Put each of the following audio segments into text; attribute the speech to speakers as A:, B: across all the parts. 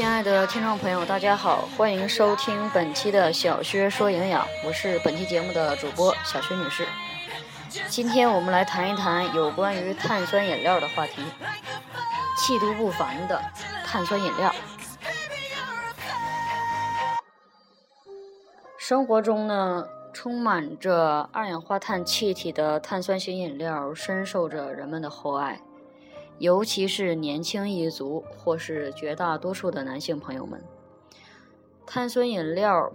A: 亲爱的听众朋友，大家好，欢迎收听本期的小薛说营养，我是本期节目的主播小薛女士。今天我们来谈一谈有关于碳酸饮料的话题，气度不凡的碳酸饮料。生活中呢，充满着二氧化碳气体的碳酸型饮料深受着人们的厚爱，尤其是年轻一族或是绝大多数的男性朋友们。碳酸饮料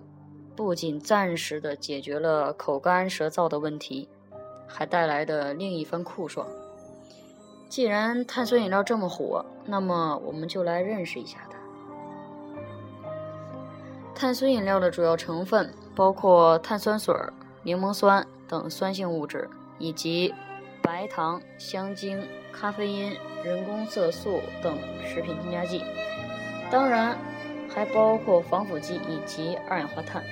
A: 不仅暂时的解决了口干舌燥的问题，还带来的另一番酷爽。既然碳酸饮料这么火，那么我们就来认识一下它。碳酸饮料的主要成分包括碳酸水、柠檬酸等酸性物质，以及白糖、香精、咖啡因、人工色素等食品添加剂，当然还包括防腐剂以及二氧化碳。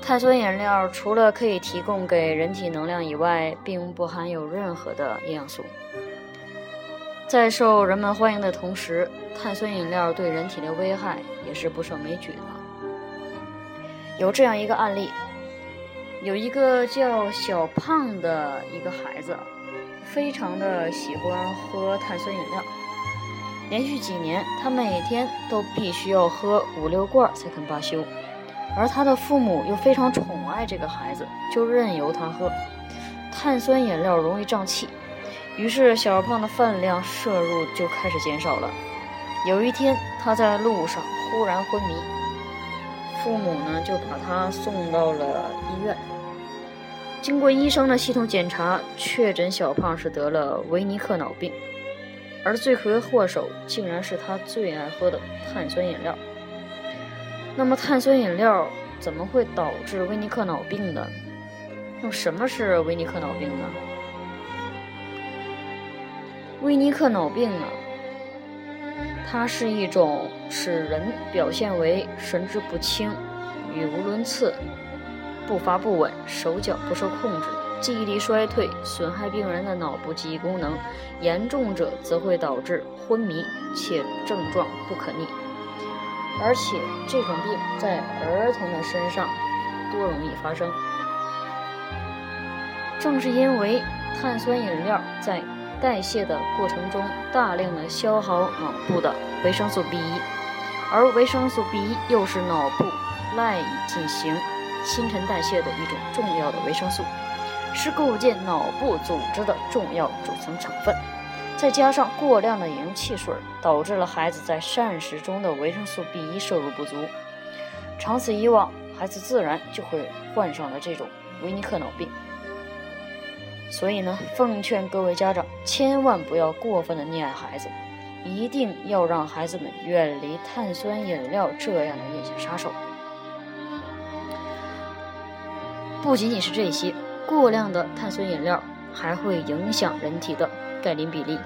A: 碳酸饮料除了可以提供给人体能量以外，并不含有任何的营养素。在受人们欢迎的同时，碳酸饮料对人体的危害也是不胜枚举的。有这样一个案例，有一个叫小胖的一个孩子，非常的喜欢喝碳酸饮料，连续几年，他每天都必须要喝五六罐才肯罢休。而他的父母又非常宠爱这个孩子，就任由他喝。碳酸饮料容易胀气，于是小胖的饭量摄入就开始减少了。有一天，他在路上忽然昏迷，父母呢就把他送到了医院。经过医生的系统检查，确诊小胖是得了维尼克脑病，而罪魁祸首竟然是他最爱喝的碳酸饮料。那么碳酸饮料怎么会导致维尼克脑病呢？那什么是维尼克脑病呢？维尼克脑病呢，它是一种使人表现为神志不清、语无伦次、步伐不稳、手脚不受控制、记忆力衰退，损害病人的脑部记忆功能，严重者则会导致昏迷，且症状不可逆。而且这种病在儿童的身上多容易发生。正是因为碳酸饮料在代谢的过程中大量的消耗脑部的维生素 B 一，而维生素 B 一又是脑部赖以进行新陈代谢的一种重要的维生素，是构建脑部组织的重要组成成分。再加上过量的饮用汽水，导致了孩子在膳食中的维生素 B 一摄入不足。长此以往，孩子自然就会患上了这种维尼克脑病。所以呢，奉劝各位家长千万不要过分的溺爱孩子，一定要让孩子们远离碳酸饮料这样的夜行杀手。不仅仅是这些，过量的碳酸饮料还会影响人体的钙磷比例，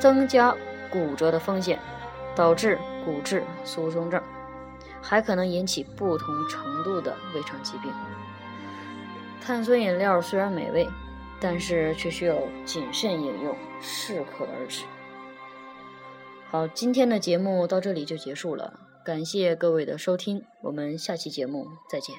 A: 增加骨折的风险，导致骨质疏松症，还可能引起不同程度的胃肠疾病。碳酸饮料虽然美味，但是却需要谨慎饮用，适可而止。好，今天的节目到这里就结束了，感谢各位的收听，我们下期节目再见。